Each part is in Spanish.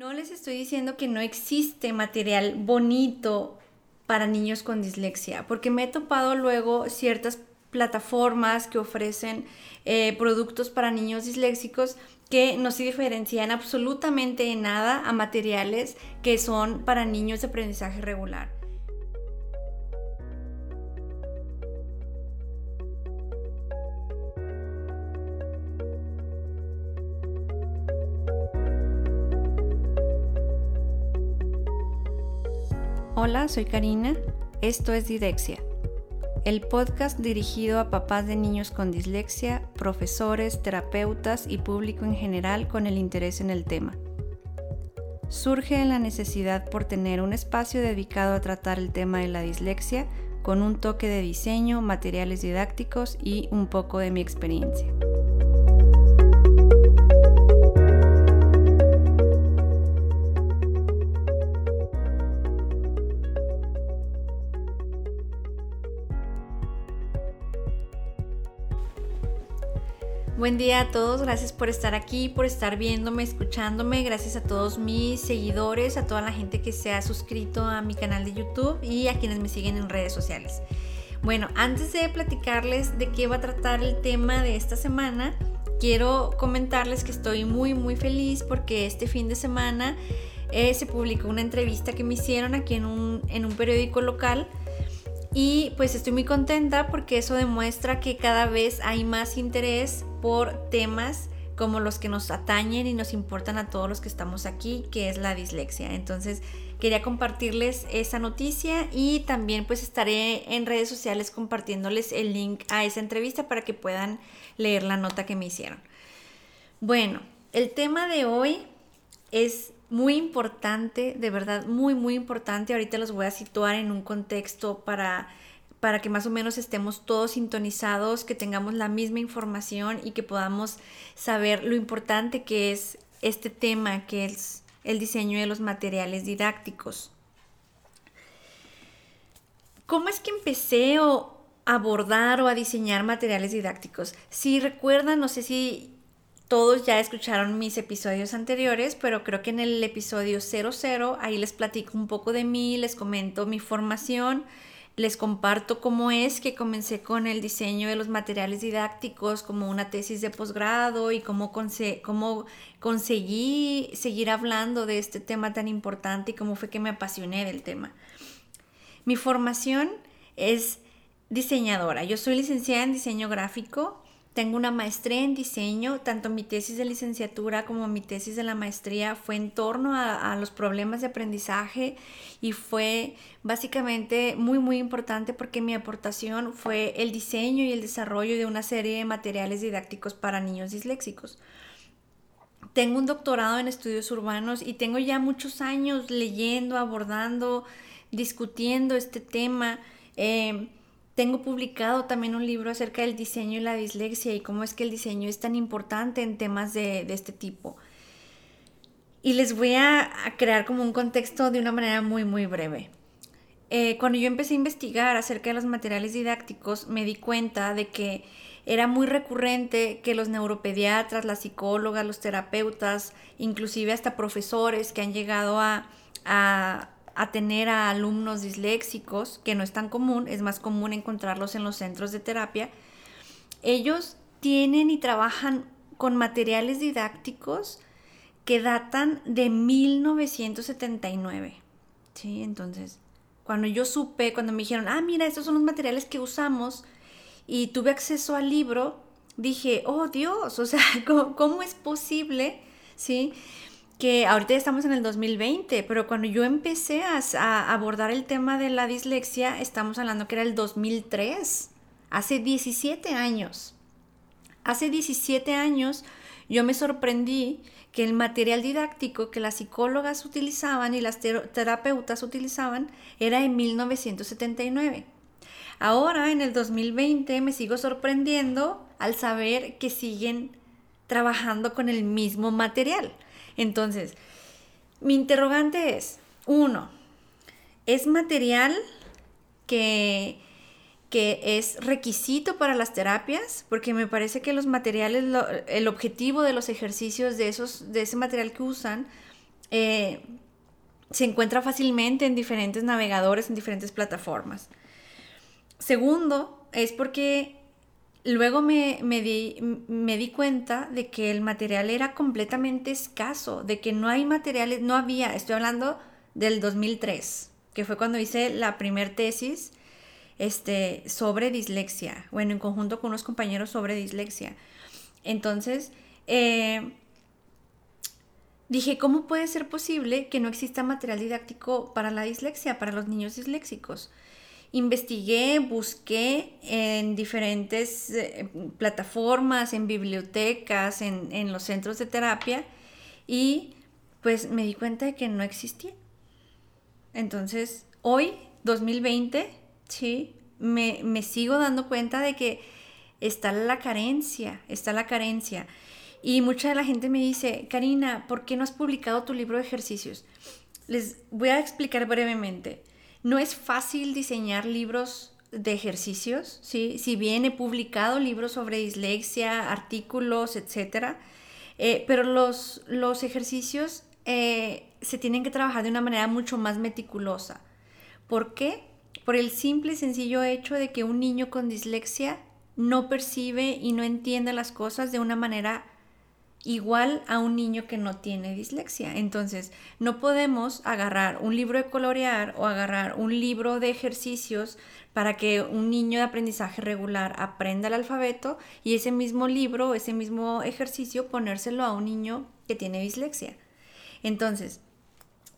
No les estoy diciendo que no existe material bonito para niños con dislexia, porque me he topado luego ciertas plataformas que ofrecen eh, productos para niños disléxicos que no se diferencian absolutamente en nada a materiales que son para niños de aprendizaje regular. Hola, soy Karina. Esto es Didexia, el podcast dirigido a papás de niños con dislexia, profesores, terapeutas y público en general con el interés en el tema. Surge en la necesidad por tener un espacio dedicado a tratar el tema de la dislexia con un toque de diseño, materiales didácticos y un poco de mi experiencia. Buen día a todos, gracias por estar aquí, por estar viéndome, escuchándome, gracias a todos mis seguidores, a toda la gente que se ha suscrito a mi canal de YouTube y a quienes me siguen en redes sociales. Bueno, antes de platicarles de qué va a tratar el tema de esta semana, quiero comentarles que estoy muy muy feliz porque este fin de semana eh, se publicó una entrevista que me hicieron aquí en un, en un periódico local y pues estoy muy contenta porque eso demuestra que cada vez hay más interés por temas como los que nos atañen y nos importan a todos los que estamos aquí, que es la dislexia. Entonces, quería compartirles esa noticia y también pues estaré en redes sociales compartiéndoles el link a esa entrevista para que puedan leer la nota que me hicieron. Bueno, el tema de hoy es muy importante, de verdad, muy, muy importante. Ahorita los voy a situar en un contexto para, para que más o menos estemos todos sintonizados, que tengamos la misma información y que podamos saber lo importante que es este tema, que es el diseño de los materiales didácticos. ¿Cómo es que empecé a abordar o a diseñar materiales didácticos? Si recuerdan, no sé si todos ya escucharon mis episodios anteriores, pero creo que en el episodio 00 ahí les platico un poco de mí, les comento mi formación, les comparto cómo es que comencé con el diseño de los materiales didácticos como una tesis de posgrado y cómo, cómo conseguí seguir hablando de este tema tan importante y cómo fue que me apasioné del tema. Mi formación es diseñadora. Yo soy licenciada en diseño gráfico tengo una maestría en diseño, tanto mi tesis de licenciatura como mi tesis de la maestría fue en torno a, los problemas de aprendizaje y fue básicamente muy muy importante porque mi aportación fue el diseño y el desarrollo de una serie de materiales didácticos para niños disléxicos. Tengo un doctorado en estudios urbanos y tengo ya muchos años leyendo, abordando, discutiendo este tema. Eh, tengo publicado también un libro acerca del diseño y la dislexia y cómo es que el diseño es tan importante en temas de, este tipo. Y les voy a, crear como un contexto de una manera muy, muy breve. Eh, cuando yo empecé a investigar acerca de los materiales didácticos, me di cuenta de que era muy recurrente que los neuropediatras, las psicólogas, los terapeutas, inclusive hasta profesores que han llegado a a tener a alumnos disléxicos, que no es tan común, es más común encontrarlos en los centros de terapia, ellos tienen y trabajan con materiales didácticos que datan de 1979. ¿sí? Entonces, cuando yo supe, cuando me dijeron, ah, mira, estos son los materiales que usamos, y tuve acceso al libro, dije, oh Dios, o sea, ¿cómo, cómo es posible? ¿Sí? Que ahorita estamos en el 2020, pero cuando yo empecé a, abordar el tema de la dislexia, estamos hablando que era el 2003, hace 17 años. Hace 17 años yo me sorprendí que el material didáctico que las psicólogas utilizaban y las terapeutas utilizaban era en 1979. Ahora, en el 2020, me sigo sorprendiendo al saber que siguen trabajando con el mismo material. Entonces, mi interrogante es, uno, ¿es material que, que es requisito para las terapias? Porque me parece que los materiales, el objetivo de los ejercicios de, esos, de ese material que usan eh, se encuentra fácilmente en diferentes navegadores, en diferentes plataformas. Segundo, es porque luego me, di, me, di, cuenta de que el material era completamente escaso, de que no hay materiales, no había, estoy hablando del 2003, que fue cuando hice la primer tesis este, sobre dislexia, bueno, en conjunto con unos compañeros sobre dislexia. Entonces, eh, dije, ¿cómo puede ser posible que no exista material didáctico para la dislexia, para los niños disléxicos? Investigué, busqué en diferentes eh, plataformas, en bibliotecas, en, los centros de terapia y pues me di cuenta de que no existía. Entonces, hoy, 2020, sí, me, me sigo dando cuenta de que está la carencia, está la carencia. Y mucha de la gente me dice, Karina, ¿por qué no has publicado tu libro de ejercicios? Les voy a explicar brevemente. No es fácil diseñar libros de ejercicios, ¿sí? Si bien he publicado libros sobre dislexia, artículos, etc., eh, pero los, los ejercicios eh, se tienen que trabajar de una manera mucho más meticulosa. ¿Por qué? Por el simple y sencillo hecho de que un niño con dislexia no percibe y no entiende las cosas de una manera igual a un niño que no tiene dislexia. Entonces, no podemos agarrar un libro de colorear o agarrar un libro de ejercicios para que un niño de aprendizaje regular aprenda el alfabeto y ese mismo libro, ese mismo ejercicio ponérselo a un niño que tiene dislexia. Entonces,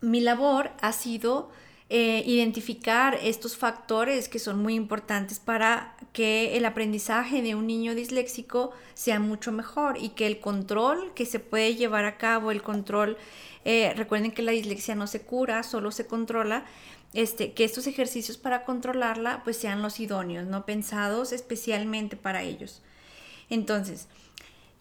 mi labor ha sido eh, identificar estos factores que son muy importantes para que el aprendizaje de un niño disléxico sea mucho mejor y que el control que se puede llevar a cabo, el control, eh, recuerden que la dislexia no se cura, solo se controla, este, que estos ejercicios para controlarla pues sean los idóneos, no pensados especialmente para ellos. Entonces,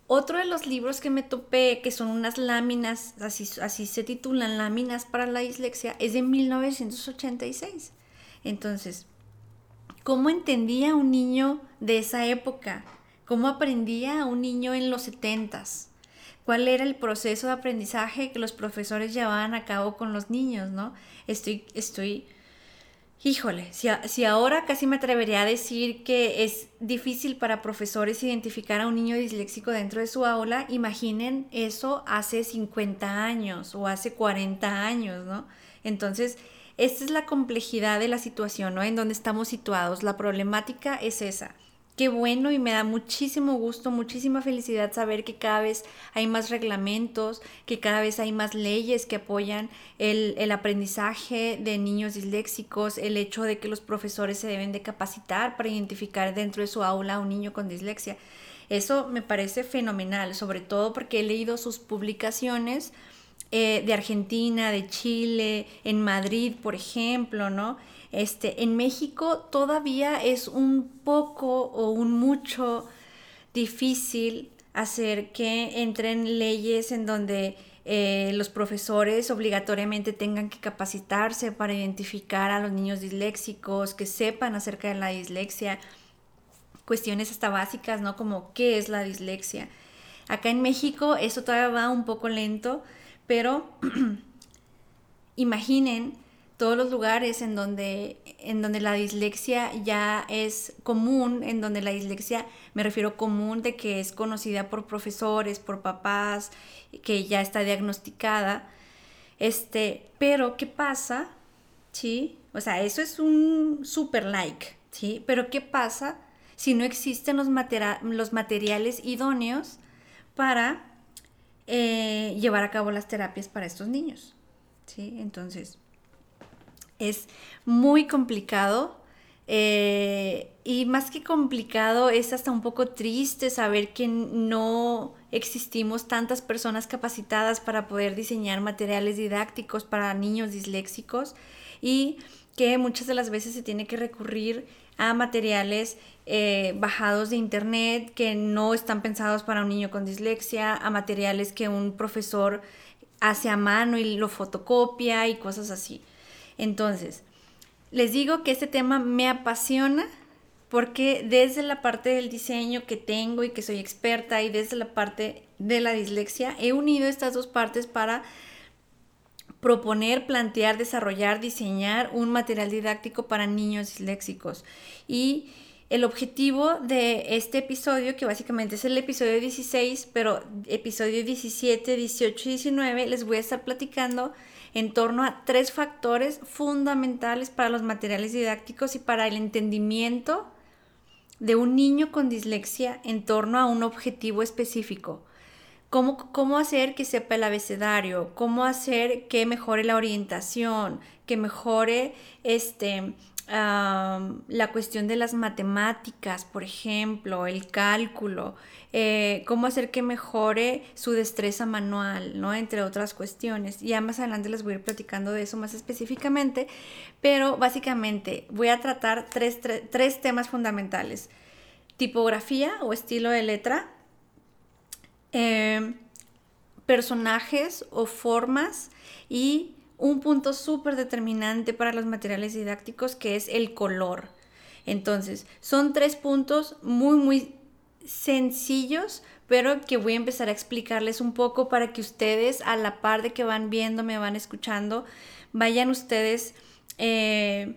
otro de los libros que me topé, que son unas láminas, así, así se titulan, láminas para la dislexia, es de 1986. Entonces, ¿cómo entendía un niño de esa época? ¿Cómo aprendía un niño en los 70s? ¿Cuál era el proceso de aprendizaje que los profesores llevaban a cabo con los niños, no? Estoy, estoy Híjole, si, ahora casi me atrevería a decir que es difícil para profesores identificar a un niño disléxico dentro de su aula, imaginen eso hace 50 años o hace 40 años, ¿no? Entonces, esta es la complejidad de la situación, ¿no? En donde estamos situados. La problemática es esa qué bueno y me da muchísimo gusto, muchísima felicidad saber que cada vez hay más reglamentos, que cada vez hay más leyes que apoyan el, aprendizaje de niños disléxicos, el hecho de que los profesores se deben de capacitar para identificar dentro de su aula a un niño con dislexia. Eso me parece fenomenal, sobre todo porque he leído sus publicaciones eh, de Argentina, de Chile, en Madrid, por ejemplo, ¿no? Este, en México todavía es un poco o un mucho difícil hacer que entren leyes en donde eh, los profesores obligatoriamente tengan que capacitarse para identificar a los niños disléxicos, que sepan acerca de la dislexia, cuestiones hasta básicas, ¿no? Como qué es la dislexia. Acá en México eso todavía va un poco lento, pero imaginen todos los lugares en donde, en donde la dislexia ya es común, en donde la dislexia me refiero común de que es conocida por profesores, por papás, que ya está diagnosticada. Este, pero ¿qué pasa? ¿Sí? O sea, eso es un super like, ¿sí? Pero ¿qué pasa si no existen los, los materiales idóneos para eh, llevar a cabo las terapias para estos niños? ¿Sí? Entonces, es muy complicado. Eh, y más que complicado, es hasta un poco triste saber que no existimos tantas personas capacitadas para poder diseñar materiales didácticos para niños disléxicos y que muchas de las veces se tiene que recurrir a materiales eh, bajados de internet que no están pensados para un niño con dislexia, a materiales que un profesor hace a mano y lo fotocopia y cosas así. Entonces, les digo que este tema me apasiona porque desde la parte del diseño que tengo y que soy experta y desde la parte de la dislexia, he unido estas dos partes para proponer, plantear, desarrollar, diseñar un material didáctico para niños disléxicos. Y el objetivo de este episodio, que básicamente es el episodio 16, pero episodio 17, 18 y 19, les voy a estar platicando en torno a tres factores fundamentales para los materiales didácticos y para el entendimiento de un niño con dislexia en torno a un objetivo específico. Cómo, cómo, hacer que sepa el abecedario, cómo hacer que mejore la orientación, que mejore este, la cuestión de las matemáticas, por ejemplo, el cálculo, eh, cómo hacer que mejore su destreza manual, ¿no? Entre otras cuestiones. Ya más adelante les voy a ir platicando de eso más específicamente, pero básicamente voy a tratar tres, tres temas fundamentales. Tipografía o estilo de letra, eh, personajes o formas y un punto súper determinante para los materiales didácticos que es el color. Entonces, son tres puntos muy, muy sencillos, pero que voy a empezar a explicarles un poco para que ustedes, a la par de que van viendo, me van escuchando, vayan ustedes eh,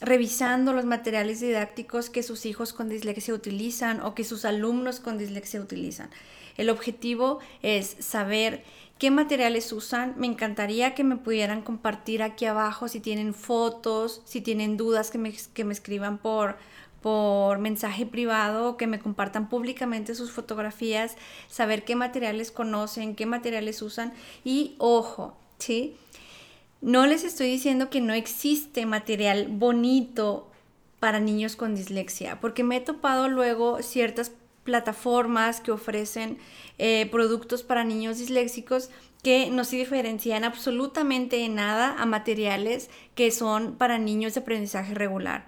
revisando los materiales didácticos que sus hijos con dislexia utilizan o que sus alumnos con dislexia utilizan. El objetivo es saber qué materiales usan. Me encantaría que me pudieran compartir aquí abajo si tienen fotos, si tienen dudas que me, que me escriban por, por mensaje privado, que me compartan públicamente sus fotografías, saber qué materiales conocen, qué materiales usan y ojo, ¿sí? No les estoy diciendo que no existe material bonito para niños con dislexia, porque me he topado luego ciertas plataformas que ofrecen eh, productos para niños disléxicos que no se diferencian absolutamente en nada a materiales que son para niños de aprendizaje regular.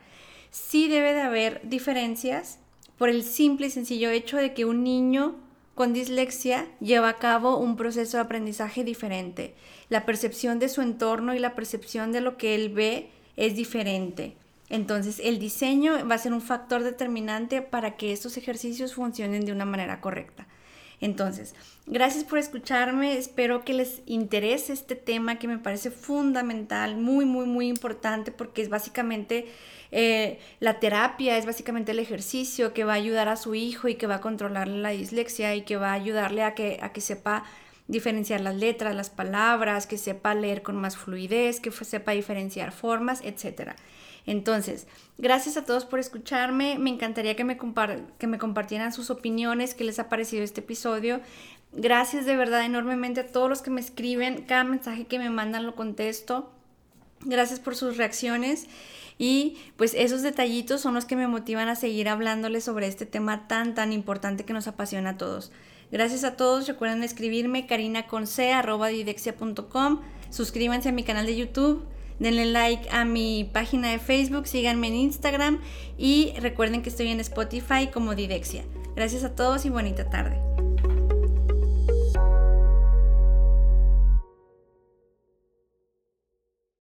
Sí debe de haber diferencias por el simple y sencillo hecho de que un niño con dislexia lleva a cabo un proceso de aprendizaje diferente. La percepción de su entorno y la percepción de lo que él ve es diferente. Entonces, el diseño va a ser un factor determinante para que estos ejercicios funcionen de una manera correcta. Entonces, gracias por escucharme, espero que les interese este tema que me parece fundamental, muy, muy, muy importante porque es básicamente eh, la terapia, es básicamente el ejercicio que va a ayudar a su hijo y que va a controlar la dislexia y que va a ayudarle a que, a que sepa diferenciar las letras, las palabras, que sepa leer con más fluidez, que sepa diferenciar formas, etcétera. Entonces, gracias a todos por escucharme. Me encantaría que me, que me compartieran sus opiniones, qué les ha parecido este episodio. Gracias de verdad enormemente a todos los que me escriben. Cada mensaje que me mandan lo contesto. Gracias por sus reacciones. Y pues esos detallitos son los que me motivan a seguir hablándoles sobre este tema tan, tan importante que nos apasiona a todos. Gracias a todos. Recuerden escribirme carinaconce.com. Suscríbanse a mi canal de YouTube denle like a mi página de Facebook, síganme en Instagram y recuerden que estoy en Spotify como Didexia. Gracias a todos y bonita tarde.